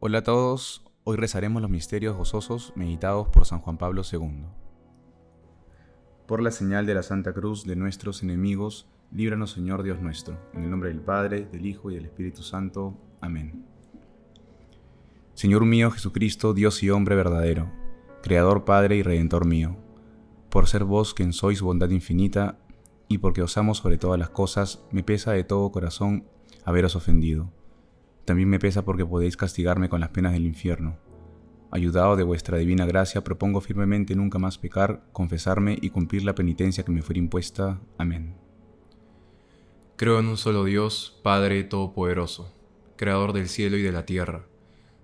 Hola a todos, hoy rezaremos los misterios gozosos meditados por San Juan Pablo II. Por la señal de la Santa Cruz de nuestros enemigos, líbranos Señor Dios nuestro, en el nombre del Padre, del Hijo y del Espíritu Santo. Amén. Señor mío Jesucristo, Dios y hombre verdadero, Creador, Padre y Redentor mío, por ser vos quien sois bondad infinita, y porque os amo sobre todas las cosas, me pesa de todo corazón haberos ofendido también me pesa porque podéis castigarme con las penas del infierno. Ayudado de vuestra divina gracia, propongo firmemente nunca más pecar, confesarme y cumplir la penitencia que me fuera impuesta. Amén. Creo en un solo Dios, Padre Todopoderoso, Creador del cielo y de la tierra,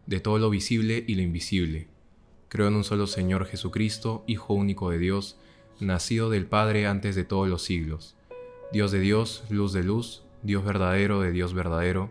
de todo lo visible y lo invisible. Creo en un solo Señor Jesucristo, Hijo único de Dios, nacido del Padre antes de todos los siglos. Dios de Dios, luz de luz, Dios verdadero de Dios verdadero,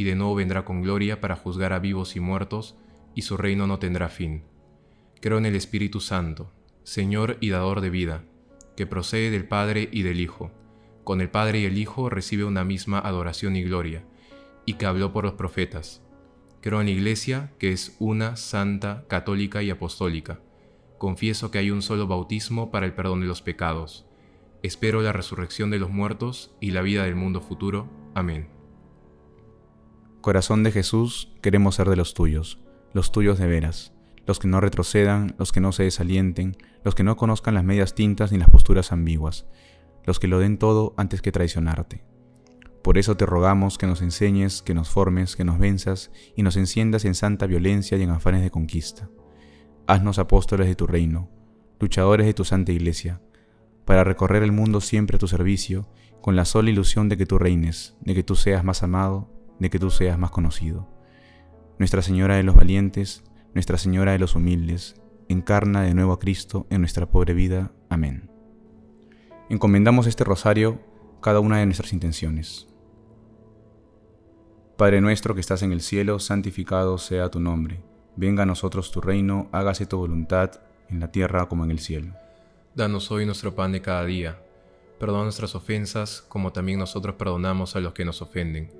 y de nuevo vendrá con gloria para juzgar a vivos y muertos, y su reino no tendrá fin. Creo en el Espíritu Santo, Señor y dador de vida, que procede del Padre y del Hijo. Con el Padre y el Hijo recibe una misma adoración y gloria, y que habló por los profetas. Creo en la Iglesia, que es una, santa, católica y apostólica. Confieso que hay un solo bautismo para el perdón de los pecados. Espero la resurrección de los muertos y la vida del mundo futuro. Amén. Corazón de Jesús, queremos ser de los tuyos, los tuyos de veras, los que no retrocedan, los que no se desalienten, los que no conozcan las medias tintas ni las posturas ambiguas, los que lo den todo antes que traicionarte. Por eso te rogamos que nos enseñes, que nos formes, que nos venzas y nos enciendas en santa violencia y en afanes de conquista. Haznos apóstoles de tu reino, luchadores de tu santa iglesia, para recorrer el mundo siempre a tu servicio, con la sola ilusión de que tú reines, de que tú seas más amado de que tú seas más conocido. Nuestra Señora de los valientes, Nuestra Señora de los humildes, encarna de nuevo a Cristo en nuestra pobre vida. Amén. Encomendamos este rosario cada una de nuestras intenciones. Padre nuestro que estás en el cielo, santificado sea tu nombre. Venga a nosotros tu reino, hágase tu voluntad, en la tierra como en el cielo. Danos hoy nuestro pan de cada día. Perdona nuestras ofensas, como también nosotros perdonamos a los que nos ofenden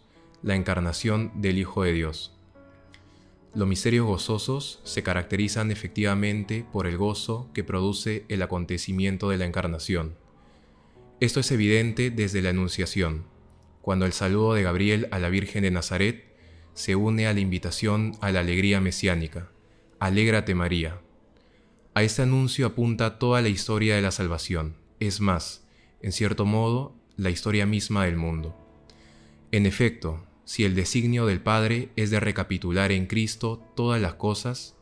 la encarnación del Hijo de Dios. Los misterios gozosos se caracterizan efectivamente por el gozo que produce el acontecimiento de la encarnación. Esto es evidente desde la Anunciación, cuando el saludo de Gabriel a la Virgen de Nazaret se une a la invitación a la alegría mesiánica. Alégrate María. A este anuncio apunta toda la historia de la salvación, es más, en cierto modo, la historia misma del mundo. En efecto, si el designio del Padre es de recapitular en Cristo todas las cosas,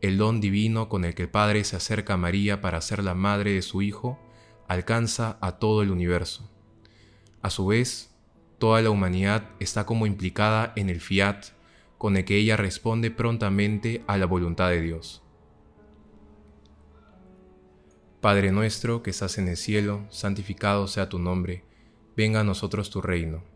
el don divino con el que el Padre se acerca a María para ser la madre de su Hijo alcanza a todo el universo. A su vez, toda la humanidad está como implicada en el fiat con el que ella responde prontamente a la voluntad de Dios. Padre nuestro que estás en el cielo, santificado sea tu nombre, venga a nosotros tu reino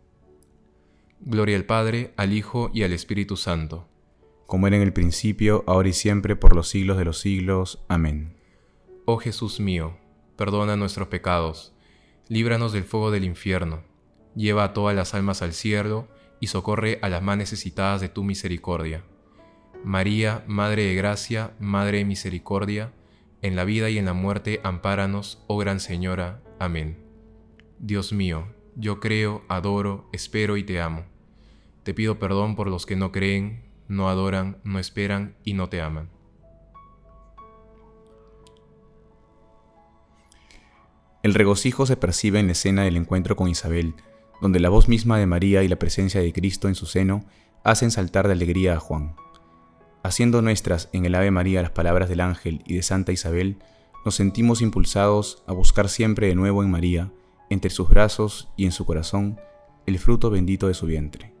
Gloria al Padre, al Hijo y al Espíritu Santo. Como era en el principio, ahora y siempre, por los siglos de los siglos. Amén. Oh Jesús mío, perdona nuestros pecados, líbranos del fuego del infierno, lleva a todas las almas al cielo y socorre a las más necesitadas de tu misericordia. María, Madre de Gracia, Madre de Misericordia, en la vida y en la muerte, ampáranos, oh Gran Señora. Amén. Dios mío, yo creo, adoro, espero y te amo. Te pido perdón por los que no creen, no adoran, no esperan y no te aman. El regocijo se percibe en la escena del encuentro con Isabel, donde la voz misma de María y la presencia de Cristo en su seno hacen saltar de alegría a Juan. Haciendo nuestras en el Ave María las palabras del ángel y de Santa Isabel, nos sentimos impulsados a buscar siempre de nuevo en María, entre sus brazos y en su corazón, el fruto bendito de su vientre.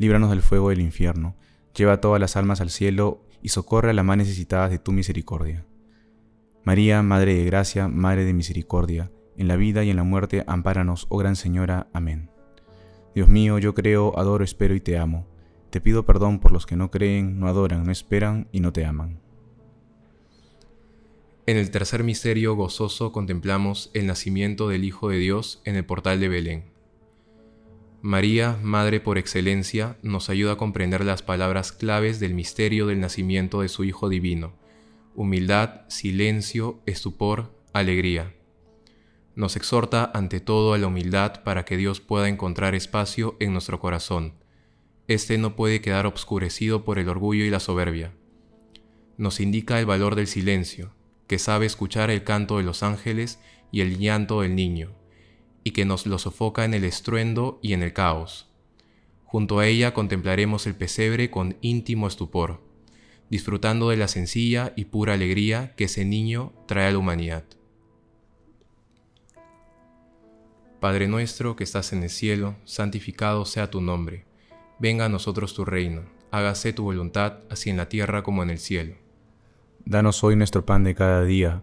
líbranos del fuego del infierno, lleva todas las almas al cielo y socorre a las más necesitadas de tu misericordia. María, Madre de Gracia, Madre de Misericordia, en la vida y en la muerte, ampáranos, oh Gran Señora. Amén. Dios mío, yo creo, adoro, espero y te amo. Te pido perdón por los que no creen, no adoran, no esperan y no te aman. En el tercer misterio gozoso contemplamos el nacimiento del Hijo de Dios en el portal de Belén. María, Madre por excelencia, nos ayuda a comprender las palabras claves del misterio del nacimiento de su Hijo Divino. Humildad, silencio, estupor, alegría. Nos exhorta ante todo a la humildad para que Dios pueda encontrar espacio en nuestro corazón este no puede quedar obscurecido por el orgullo y la soberbia. Nos indica el valor del silencio, que sabe escuchar el canto de los ángeles y el llanto del niño, y que nos lo sofoca en el estruendo y en el caos. Junto a ella contemplaremos el pesebre con íntimo estupor, disfrutando de la sencilla y pura alegría que ese niño trae a la humanidad. Padre nuestro que estás en el cielo, santificado sea tu nombre Venga a nosotros tu reino, hágase tu voluntad, así en la tierra como en el cielo. Danos hoy nuestro pan de cada día,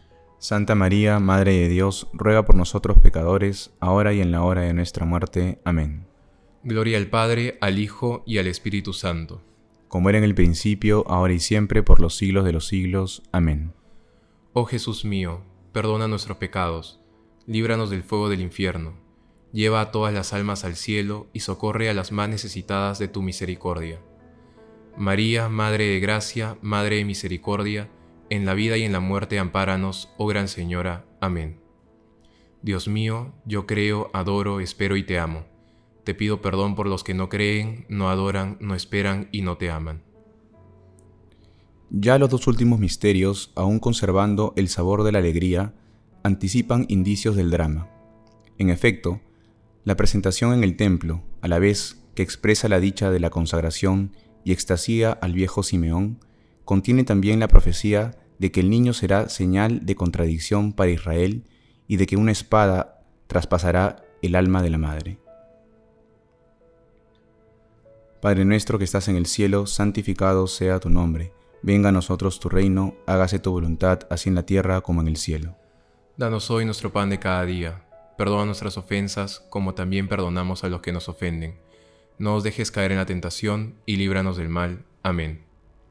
Santa María, Madre de Dios, ruega por nosotros pecadores, ahora y en la hora de nuestra muerte. Amén. Gloria al Padre, al Hijo y al Espíritu Santo. Como era en el principio, ahora y siempre, por los siglos de los siglos. Amén. Oh Jesús mío, perdona nuestros pecados, líbranos del fuego del infierno, lleva a todas las almas al cielo y socorre a las más necesitadas de tu misericordia. María, Madre de Gracia, Madre de Misericordia, en la vida y en la muerte ampáranos, oh Gran Señora. Amén. Dios mío, yo creo, adoro, espero y te amo. Te pido perdón por los que no creen, no adoran, no esperan y no te aman. Ya los dos últimos misterios, aún conservando el sabor de la alegría, anticipan indicios del drama. En efecto, la presentación en el templo, a la vez que expresa la dicha de la consagración y extasía al viejo Simeón, contiene también la profecía de que el niño será señal de contradicción para Israel y de que una espada traspasará el alma de la madre. Padre nuestro que estás en el cielo, santificado sea tu nombre Venga a nosotros tu reino, hágase tu voluntad, así en la tierra como en el cielo. Danos hoy nuestro pan de cada día. Perdona nuestras ofensas, como también perdonamos a los que nos ofenden. No os dejes caer en la tentación, y líbranos del mal. Amén.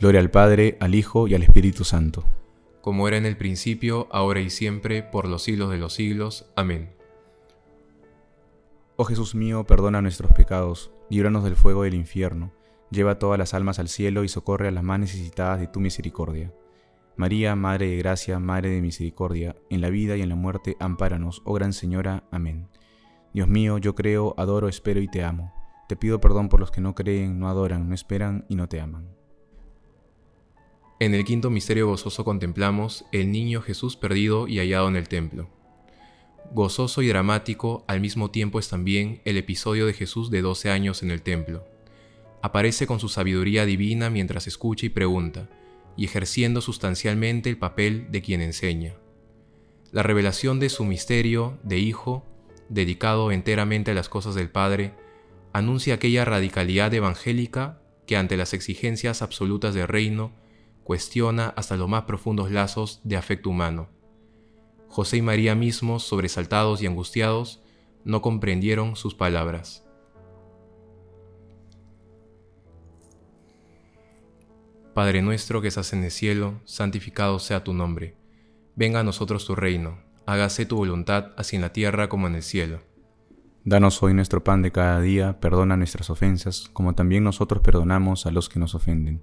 Gloria al Padre, al Hijo y al Espíritu Santo. Como era en el principio, ahora y siempre, por los siglos de los siglos. Amén. Oh Jesús mío, perdona nuestros pecados, líbranos del fuego del infierno lleva todas las almas al cielo y socorre a las más necesitadas de tu misericordia. María, Madre de Gracia, Madre de Misericordia, en la vida y en la muerte, ampáranos, oh Gran Señora. Amén. Dios mío, yo creo, adoro, espero y te amo. Te pido perdón por los que no creen, no adoran, no esperan y no te aman. En el quinto misterio gozoso contemplamos el niño Jesús perdido y hallado en el templo. Gozoso y dramático al mismo tiempo es también el episodio de Jesús de 12 años en el templo. Aparece con su sabiduría divina mientras escucha y pregunta, y ejerciendo sustancialmente el papel de quien enseña. La revelación de su misterio de Hijo, dedicado enteramente a las cosas del Padre, anuncia aquella radicalidad evangélica que ante las exigencias absolutas del reino cuestiona hasta los más profundos lazos de afecto humano. José y María mismos, sobresaltados y angustiados, no comprendieron sus palabras. Padre nuestro que estás en el cielo, santificado sea tu nombre. Venga a nosotros tu reino, hágase tu voluntad así en la tierra como en el cielo. Danos hoy nuestro pan de cada día, perdona nuestras ofensas, como también nosotros perdonamos a los que nos ofenden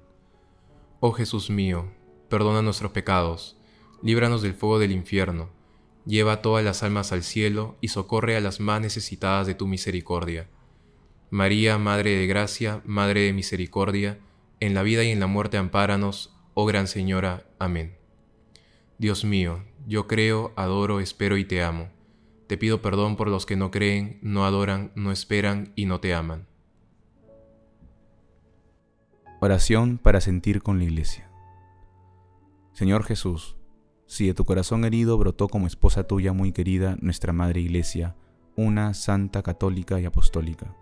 Oh Jesús mío, perdona nuestros pecados, líbranos del fuego del infierno, lleva todas las almas al cielo y socorre a las más necesitadas de tu misericordia. María, Madre de Gracia, Madre de Misericordia, en la vida y en la muerte ampáranos, oh Gran Señora. Amén. Dios mío, yo creo, adoro, espero y te amo. Te pido perdón por los que no creen, no adoran, no esperan y no te aman. Oración para sentir con la iglesia. Señor Jesús, si de tu corazón herido brotó como esposa tuya muy querida nuestra Madre Iglesia, una santa católica y apostólica,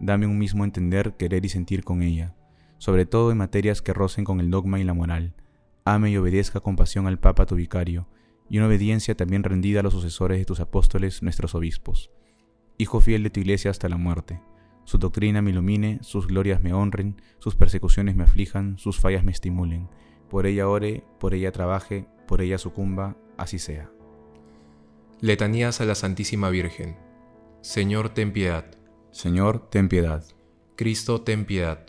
dame un mismo entender, querer y sentir con ella, sobre todo en materias que rocen con el dogma y la moral. Ame y obedezca con pasión al Papa tu vicario, y una obediencia también rendida a los sucesores de tus apóstoles, nuestros obispos. Hijo fiel de tu Iglesia hasta la muerte su doctrina me ilumine, sus glorias me honren, sus persecuciones me aflijan, sus fallas me estimulen. Por ella ore, por ella trabaje, por ella sucumba, así sea. Letanías a la Santísima Virgen. Señor, ten piedad. Señor, ten piedad. Cristo, ten piedad.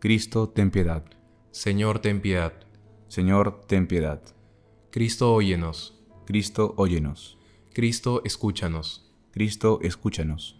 Cristo, ten piedad. Señor, ten piedad. Señor, ten piedad. Cristo, óyenos. Cristo, óyenos. Cristo, escúchanos. Cristo, escúchanos.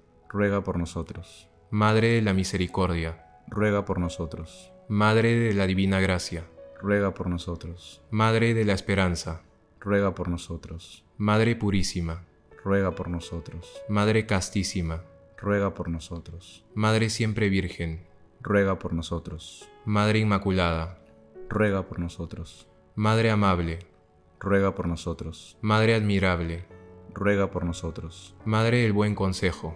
Ruega por nosotros. Madre de la Misericordia. Ruega por nosotros. Madre de la Divina Gracia. Ruega por nosotros. Madre de la Esperanza. Ruega por nosotros. Madre Purísima. Ruega por nosotros. Madre Castísima. Ruega por nosotros. Madre Siempre Virgen. Ruega por nosotros. Madre Inmaculada. Ruega por nosotros. Madre Amable. Ruega por nosotros. Madre Admirable. Ruega por nosotros. Madre del Buen Consejo.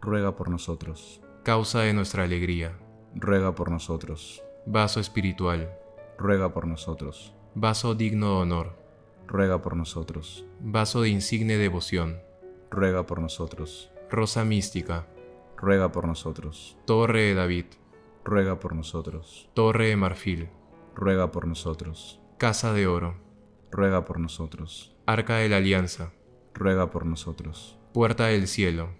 Ruega por nosotros. Causa de nuestra alegría. Ruega por nosotros. Vaso espiritual. Ruega por nosotros. Vaso digno de honor. Ruega por nosotros. Vaso de insigne devoción. Ruega por nosotros. Rosa mística. Ruega por nosotros. Torre de David. Ruega por nosotros. Torre de marfil. Ruega por nosotros. Casa de oro. Ruega por nosotros. Arca de la alianza. Ruega por nosotros. Puerta del cielo.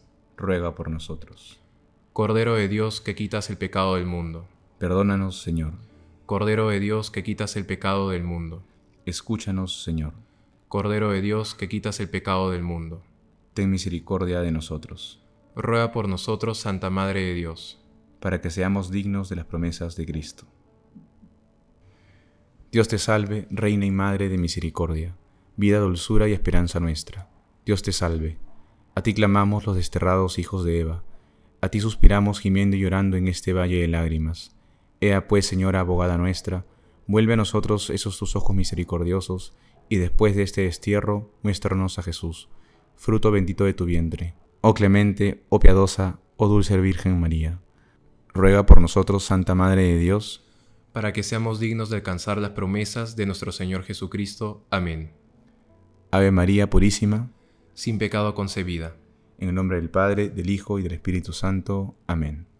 Ruega por nosotros. Cordero de Dios que quitas el pecado del mundo. Perdónanos, Señor. Cordero de Dios que quitas el pecado del mundo. Escúchanos, Señor. Cordero de Dios que quitas el pecado del mundo. Ten misericordia de nosotros. Ruega por nosotros, Santa Madre de Dios. Para que seamos dignos de las promesas de Cristo. Dios te salve, Reina y Madre de Misericordia, vida, dulzura y esperanza nuestra. Dios te salve. A ti clamamos los desterrados hijos de Eva. A ti suspiramos gimiendo y llorando en este valle de lágrimas. Ea pues, Señora abogada nuestra, vuelve a nosotros esos tus ojos misericordiosos, y después de este destierro, muéstranos a Jesús, fruto bendito de tu vientre. Oh clemente, oh piadosa, oh dulce Virgen María. Ruega por nosotros, Santa Madre de Dios, para que seamos dignos de alcanzar las promesas de nuestro Señor Jesucristo. Amén. Ave María Purísima, sin pecado concebida. En el nombre del Padre, del Hijo y del Espíritu Santo. Amén.